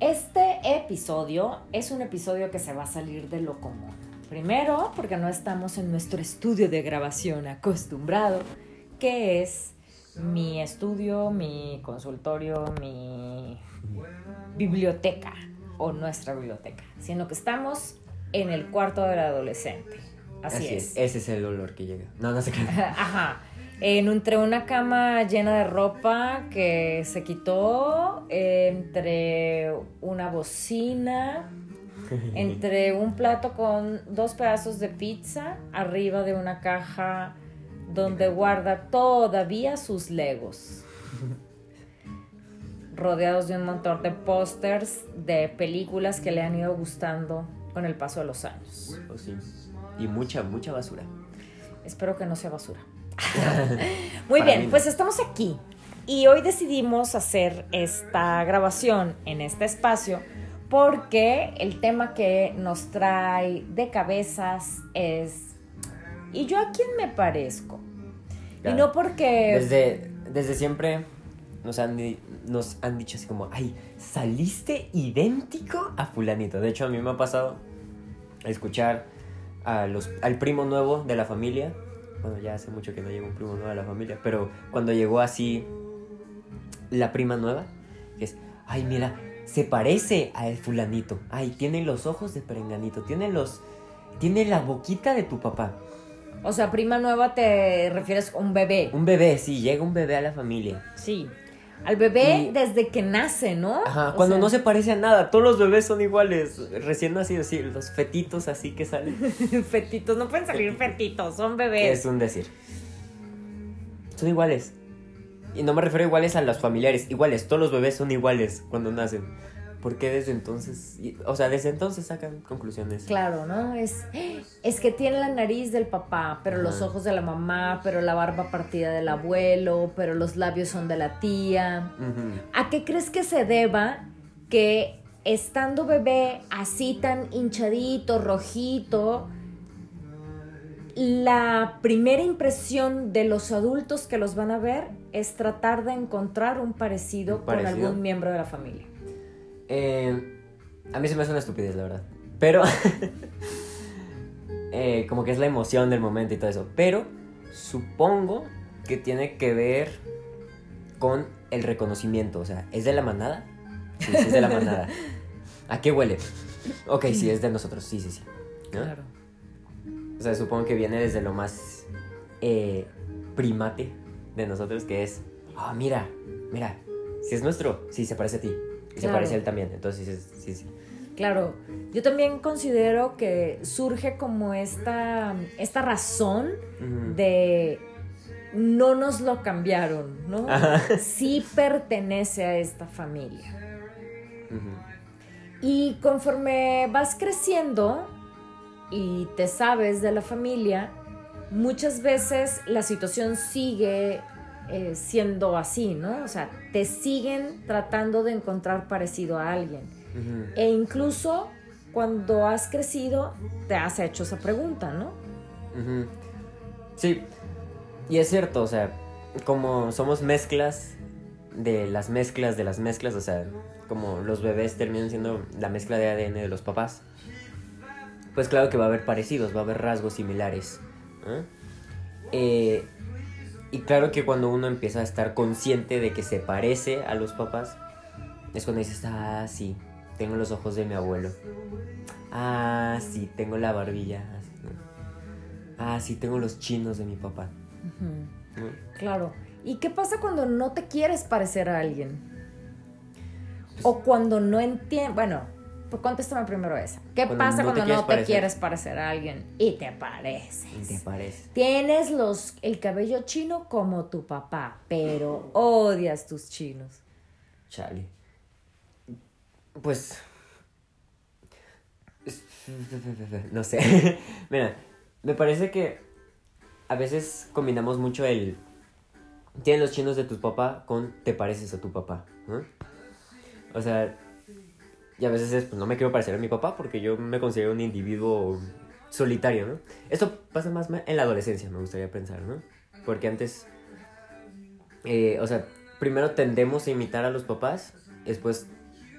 Este episodio es un episodio que se va a salir de lo común. Primero, porque no estamos en nuestro estudio de grabación acostumbrado, que es mi estudio, mi consultorio, mi biblioteca o nuestra biblioteca, sino que estamos en el cuarto del adolescente. Así, es. Ese es el olor que llega. No, no qué. Ajá. Entre una cama llena de ropa que se quitó, entre una bocina, entre un plato con dos pedazos de pizza, arriba de una caja donde guarda todavía sus legos. Rodeados de un montón de pósters de películas que le han ido gustando con el paso de los años. Oh, y mucha, mucha basura. Espero que no sea basura. Muy bien, pues estamos aquí y hoy decidimos hacer esta grabación en este espacio porque el tema que nos trae de cabezas es ¿y yo a quién me parezco? Y no porque... Desde, desde siempre nos han, nos han dicho así como, ay, saliste idéntico a fulanito. De hecho, a mí me ha pasado escuchar a los, al primo nuevo de la familia bueno, ya hace mucho que no llegó un primo nuevo a la familia, pero cuando llegó así la prima nueva, que es, ay, mira, se parece al fulanito, ay, tiene los ojos de perenganito, tiene los, tiene la boquita de tu papá. O sea, prima nueva te refieres a un bebé. Un bebé, sí, llega un bebé a la familia. Sí. Al bebé desde que nace, ¿no? Ajá, cuando no se parece a nada, todos los bebés son iguales, recién nacidos, sí, los fetitos así que salen. fetitos, no pueden salir fetitos, son bebés. Es un decir. Son iguales. Y no me refiero iguales a los familiares, iguales, todos los bebés son iguales cuando nacen. ¿Por qué desde entonces? O sea, desde entonces sacan conclusiones. Claro, ¿no? Es, es que tiene la nariz del papá, pero los ojos de la mamá, pero la barba partida del abuelo, pero los labios son de la tía. ¿A qué crees que se deba que estando bebé así tan hinchadito, rojito, la primera impresión de los adultos que los van a ver es tratar de encontrar un parecido, con algún miembro de la familia? Eh, a mí se me hace una estupidez, la verdad. Pero, eh, como que es la emoción del momento y todo eso. Pero, supongo que tiene que ver con el reconocimiento. O sea, ¿es de la manada? Sí, sí es de la manada. ¿A qué huele? Ok, sí, es de nosotros. Sí, sí, sí. Claro. O sea, supongo que viene desde lo más eh, primate de nosotros, que es, ah, mira, mira, si es nuestro, sí, se parece a ti. Y se parece a él también, entonces sí, sí. Claro, yo también considero que surge como esta, esta razón de no nos lo cambiaron, ¿no? Sí pertenece a esta familia. Y conforme vas creciendo y te sabes de la familia, muchas veces la situación sigue eh, siendo así, ¿no? O sea, te siguen tratando de encontrar parecido a alguien. E incluso cuando has crecido, te has hecho esa pregunta, ¿no? Sí, y es cierto, o sea, como somos mezclas de las mezclas de las mezclas, o sea, como los bebés terminan siendo la mezcla de ADN de los papás, pues claro que va a haber parecidos, va a haber rasgos similares. Eh, y claro que cuando uno empieza a estar consciente de que se parece a los papás, es cuando dices, ah, sí, tengo los ojos de mi abuelo. Ah, sí, tengo la barbilla. Ah, sí, tengo los chinos de mi papá. Claro. ¿Y qué pasa cuando no te quieres parecer a alguien? o cuando no entiendes, bueno, pues contéstame primero esa. ¿Qué pasa cuando no te quieres parecer a alguien y te pareces? Y te pareces. Tienes los, el cabello chino como tu papá, pero odias tus chinos. Chale. pues... No sé. Mira, me parece que a veces combinamos mucho el... Tienes los chinos de tu papá con te pareces a tu papá. O sea, y a veces es, pues no me quiero parecer a mi papá porque yo me considero un individuo solitario, ¿no? Esto pasa más en la adolescencia, me gustaría pensar, ¿no? Porque antes, eh, o sea, primero tendemos a imitar a los papás, después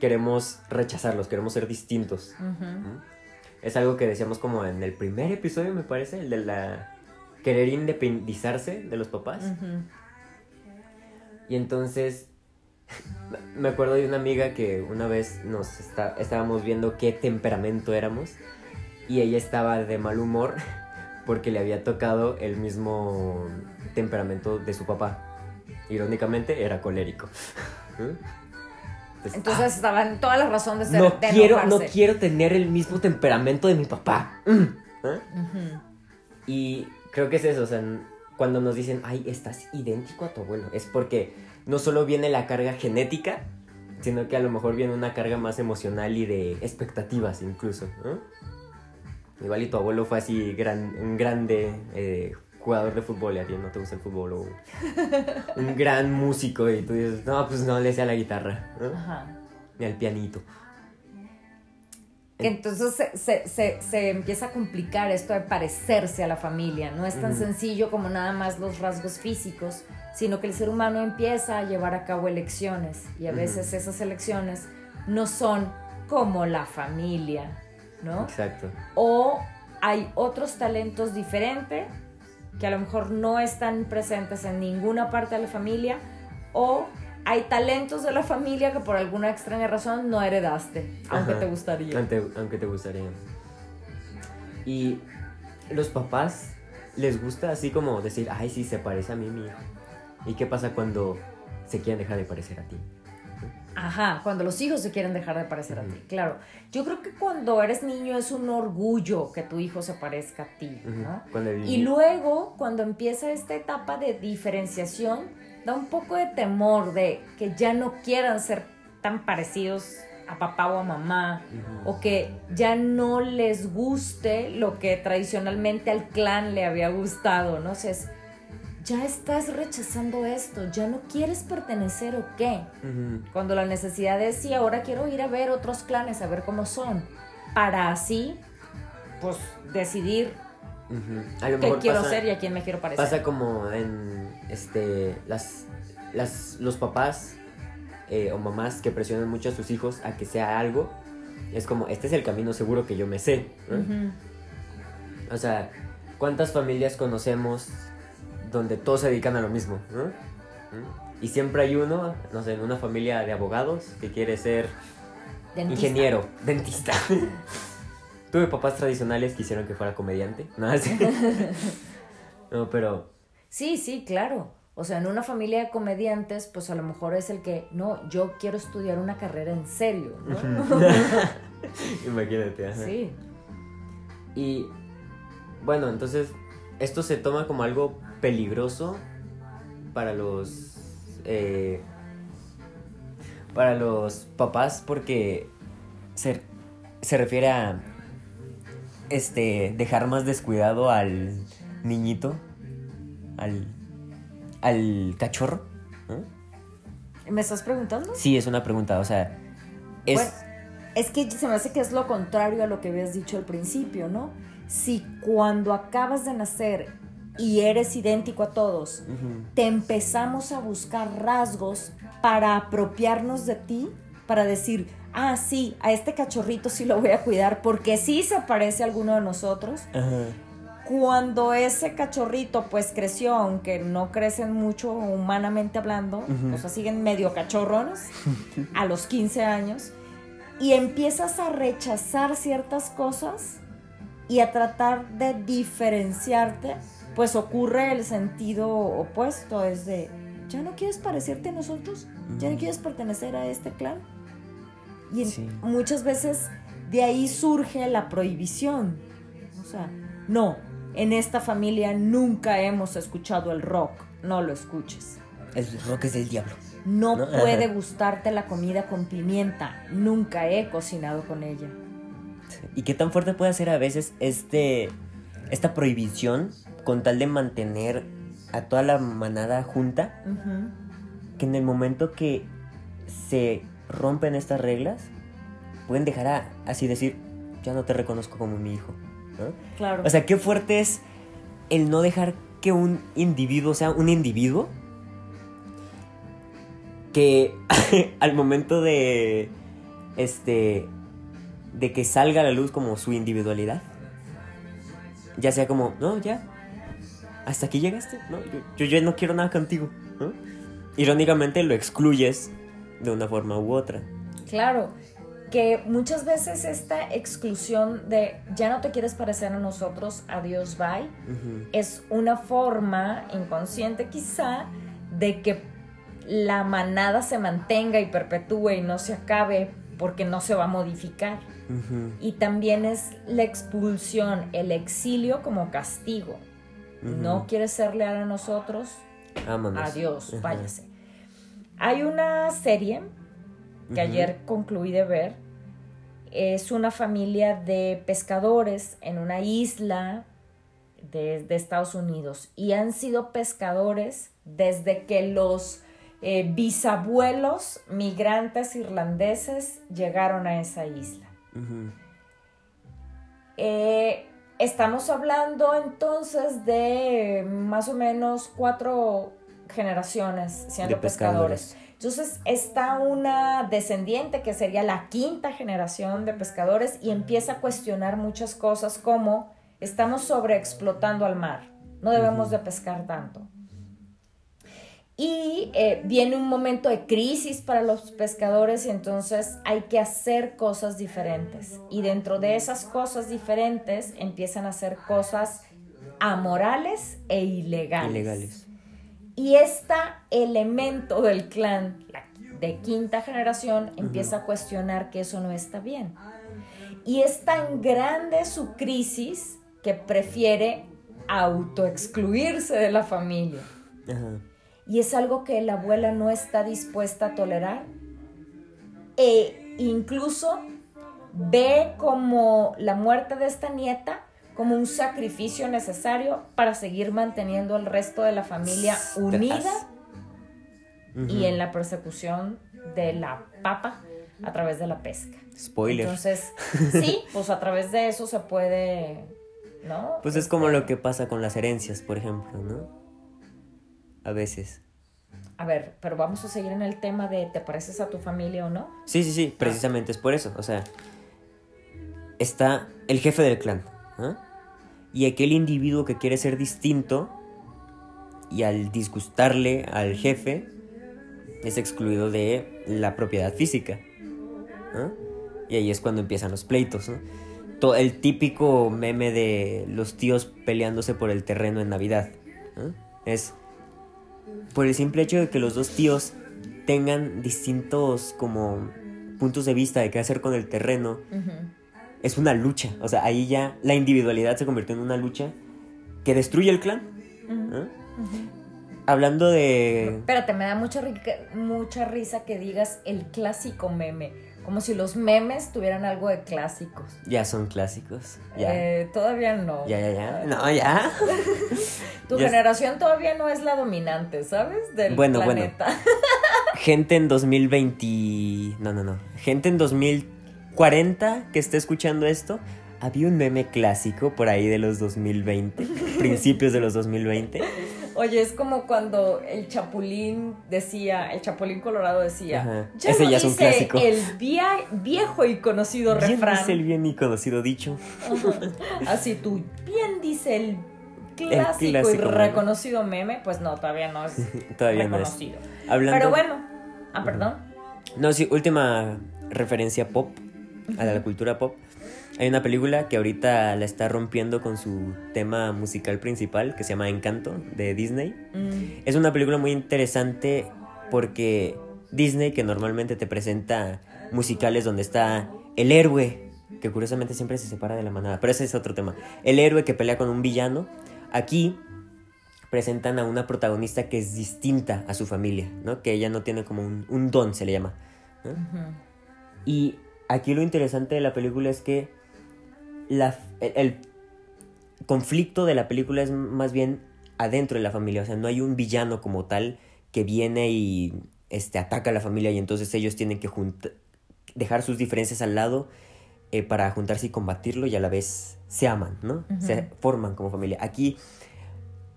queremos rechazarlos, queremos ser distintos. ¿no? Es algo que decíamos como en el primer episodio, me parece, el de la querer independizarse de los papás. Y entonces me acuerdo de una amiga que una vez nos está, estábamos viendo qué temperamento éramos y ella estaba de mal humor porque le había tocado el mismo temperamento de su papá. Irónicamente era colérico. Entonces, ah, estaba en toda la razón de ser no quiero no quiero tener el mismo temperamento de mi papá. Mm. ¿Eh? Y creo que es eso, o sea, cuando nos dicen, "Ay, estás idéntico a tu abuelo", es porque no solo viene la carga genética, sino que a lo mejor viene una carga más emocional y de expectativas incluso. Igual y tu abuelo fue así gran, un grande eh, jugador de fútbol y a ti no te gusta el fútbol o un gran músico y tú dices, no, pues no le sea la guitarra, ni al pianito. Que entonces se, se, se, empieza a complicar esto de parecerse a la familia. No es tan sencillo como nada más los rasgos físicos, sino que el ser humano empieza a llevar a cabo elecciones y a veces esas elecciones no son como la familia, ¿no? Exacto. O hay otros talentos diferentes que a lo mejor no están presentes en ninguna parte de la familia o hay talentos de la familia que por alguna extraña razón no heredaste, aunque te gustaría. Aunque, te gustaría. Y los papás les gusta así como decir, ay, sí, se parece a mí mi hijo. ¿Y qué pasa cuando se quieren dejar de parecer a ti? Ajá, cuando los hijos se quieren dejar de parecer a ti, claro. Yo creo que cuando eres niño es un orgullo que tu hijo se parezca a ti, ¿no? Y luego, cuando empieza esta etapa de diferenciación, da un poco de temor de que ya no quieran ser tan parecidos a papá o a mamá, o que ya no les guste lo que tradicionalmente al clan le había gustado, ¿no? sé, ya estás rechazando esto, ya no quieres pertenecer o qué. Cuando la necesidad es, sí, ahora quiero ir a ver otros clanes, a ver cómo son, para así, pues, decidir qué quiero ser y a quién me quiero parecer. Pasa como en este, las, las, los papás eh, o mamás que presionan mucho a sus hijos a que sea algo. Es como, este es el camino seguro que yo me sé. O sea, ¿cuántas familias conocemos donde todos se dedican a lo mismo? Y siempre hay uno, no sé, en una familia de abogados que quiere ser ingeniero, dentista. Tuve papás tradicionales que quisieron que fuera comediante. No, no pero Sí, sí, claro. O sea, en una familia de comediantes, pues a lo mejor es el que, no, yo quiero estudiar una carrera en serio, ¿no? Imagínate. Sí. Y bueno, entonces, esto se toma como algo peligroso para los... Eh, para los papás porque se, se refiere a este dejar más descuidado al niñito al, al cachorro. ¿Me estás preguntando? Sí, es una pregunta, o sea, es... es que se me hace que es lo contrario a lo que habías dicho al principio, ¿no? Si cuando acabas de nacer y eres idéntico a todos, te empezamos a buscar rasgos para apropiarnos de ti, para decir, ah, sí, a este cachorrito sí lo voy a cuidar porque sí se parece a alguno de nosotros. Ajá cuando ese cachorrito pues creció, aunque no crecen mucho humanamente hablando, o sea, siguen medio cachorros a los 15 años, y empiezas a rechazar ciertas cosas y a tratar de diferenciarte, pues ocurre el sentido opuesto, es de, ¿ya no quieres parecerte a nosotros? ¿Ya no quieres pertenecer a este clan? Y muchas veces de ahí surge la prohibición. O sea, no, en esta familia nunca hemos escuchado el rock, no lo escuches. El rock es del diablo. No, ¿No? puede Ajá. gustarte la comida con pimienta. Nunca he cocinado con ella. ¿Y qué tan fuerte puede ser a veces este esta prohibición con tal de mantener a toda la manada junta? Que en el momento que se rompen estas reglas, pueden dejar a así decir, ya no te reconozco como mi hijo. ¿no? Claro. O sea, qué fuerte es el no dejar que un individuo sea un individuo que al momento de este de que salga a la luz como su individualidad ya sea como no ya hasta aquí llegaste no yo, yo no quiero nada contigo ¿no? irónicamente lo excluyes de una forma u otra Claro, que muchas veces esta exclusión de ya no te quieres parecer a nosotros, adiós, bye, es una forma inconsciente quizá de que la manada se mantenga y perpetúe y no se acabe porque no se va a modificar. Y también es la expulsión, el exilio como castigo. No quieres ser leal a nosotros, Vámonos. adiós, váyase. Hay una serie que ayer concluí de ver. Es una familia de pescadores en una isla de, de Estados Unidos y han sido pescadores desde que los eh, bisabuelos migrantes irlandeses llegaron a esa isla. Eh, estamos hablando entonces de más o menos cuatro generaciones siendo De pescadores. pescadores. Entonces está una descendiente que sería la quinta generación de pescadores y empieza a cuestionar muchas cosas como estamos sobreexplotando al mar, no debemos de pescar tanto. Y eh, viene un momento de crisis para los pescadores y entonces hay que hacer cosas diferentes. Y dentro de esas cosas diferentes empiezan a hacer cosas amorales e ilegales. Ilegales. Y este elemento del clan la- de quinta generación empieza a cuestionar que eso no está bien. Y es tan grande su crisis que prefiere autoexcluirse de la familia. Ajá. Y es algo que la abuela no está dispuesta a tolerar. E incluso ve como la muerte de esta nieta como un sacrificio necesario para seguir manteniendo al resto de la familia unida y en la persecución de la papa a través de la pesca. Spoiler. Entonces, sí, pues a través de eso se puede, ¿no? Pues es como lo que pasa con las herencias, por ejemplo, ¿no? A veces. A ver, pero vamos a seguir en el tema de ¿te pareces a tu familia o no? Sí, sí, sí, precisamente es por eso. O sea, está el jefe del clan. ¿ah? Y aquel individuo que quiere ser distinto y al disgustarle al jefe es excluido de la propiedad física. Y ahí es cuando empiezan los pleitos. el típico meme de los tíos peleándose por el terreno en Navidad. Es por el simple hecho de que los dos tíos tengan distintos como puntos de vista de qué hacer con el terreno, es una lucha. O sea, ahí ya la individualidad se convirtió en una lucha que destruye el clan. ¿no? Hablando de... Espérate, me da mucha, rica- mucha risa que digas el clásico meme, como si los memes tuvieran algo de clásicos. Ya son clásicos. Ya. Eh, todavía no. Ya, ya, ya. No, ya. Tu ya- generación todavía no es la dominante, ¿sabes? Del Bueno, bueno. planeta. Gente en 2020... No, no, no. Gente en 2040 que esté escuchando esto. Había un meme clásico por ahí de los 2020. principios de los 2020. Oye, es como cuando el Chapulín decía, el Chapulín Colorado decía, Ajá. ya Ese no ya es un clásico. el viejo y conocido Bien refrán. dice el bien y conocido dicho. Ajá. Así tú, bien dice el clásico, y clásico reconocido meme, pues no, todavía no es Todavía no es. reconocido. Hablando... Pero bueno, ah, perdón. No, sí, última referencia pop, a la cultura pop. Hay una película que ahorita la está rompiendo con su tema musical principal, que se llama Encanto, de Disney. Mm, Es una película muy interesante porque Disney, que normalmente te presenta musicales donde está el héroe, que curiosamente siempre se separa de la manada, pero ese es otro tema. El héroe que pelea con un villano. Aquí presentan a una protagonista que es distinta a su familia, ¿no? Que ella no tiene como un, un don, se le llama. ¿no? Y aquí lo interesante de la película es que la, el, el conflicto de la película es más bien adentro de la familia, o sea, no hay un villano como tal que viene y este, ataca a la familia y entonces ellos tienen que dejar sus diferencias al lado eh, para juntarse y combatirlo y a la vez se aman, ¿no? Se forman como familia. Aquí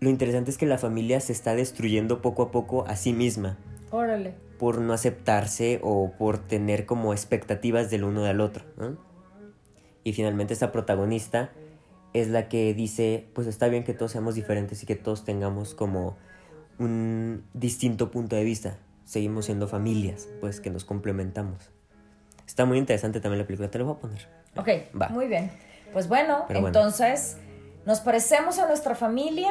lo interesante es que la familia se está destruyendo poco a poco a sí misma Órale. Por no aceptarse o por tener como expectativas del uno del otro. ¿no? Y finalmente esta protagonista es la que dice, pues está bien que todos seamos diferentes y que todos tengamos como un distinto punto de vista. Seguimos siendo familias, pues que nos complementamos. Está muy interesante también la película, te lo voy a poner. Ok, Va. muy bien. Pues bueno, Pero bueno. entonces nos parecemos a nuestra familia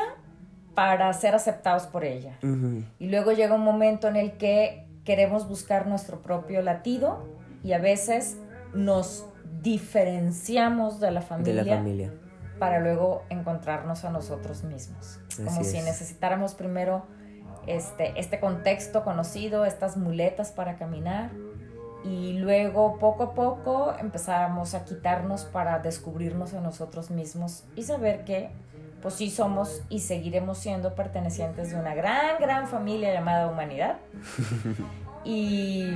para ser aceptados por ella. Y luego llega un momento en el que queremos buscar nuestro propio latido y a veces nos diferenciamos de la De familia, la familia. para luego encontrarnos a nosotros mismos. Como si es. necesitáramos primero este, este contexto conocido, estas muletas para caminar y luego poco a poco empezáramos a quitarnos para descubrirnos a nosotros mismos y saber que pues sí somos y seguiremos siendo pertenecientes de una gran, gran familia llamada humanidad. y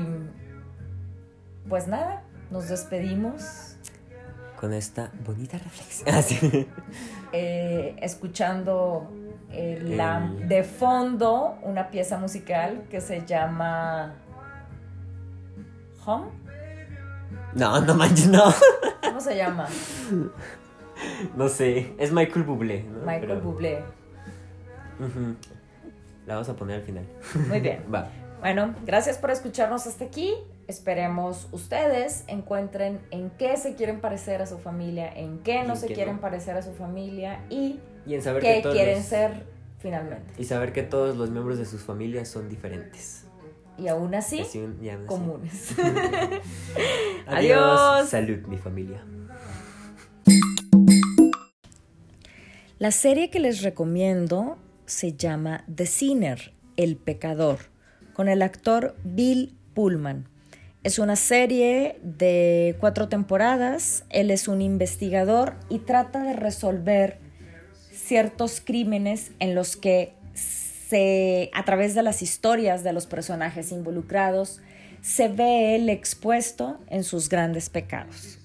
pues nada, nos despedimos Con esta bonita reflexión. Así. eh, escuchando eh, la, El- de fondo una pieza musical que se llama Home. No, no manches, no. ¿Cómo se llama? No sé, es Michael Bublé. ¿no? Michael Pero- Bublé. La vamos a poner al final. Muy bien. Va. Bueno, gracias por escucharnos hasta aquí. Esperemos ustedes encuentren en qué se quieren parecer a su familia, en qué no en se qué quieren no. parecer a su familia y Y en saber qué que quieren los- ser finalmente. Y saber que todos los miembros de sus familias son diferentes. Y aún así, Así un- y aún así. comunes. Adiós. Adiós. Salud, mi familia. La serie que les recomiendo se llama The Sinner, El Pecador, con el actor Bill Pullman. Es una serie de cuatro temporadas. Él es un investigador y trata de resolver ciertos crímenes en los que a través de las historias de los personajes involucrados, se ve él expuesto en sus grandes pecados.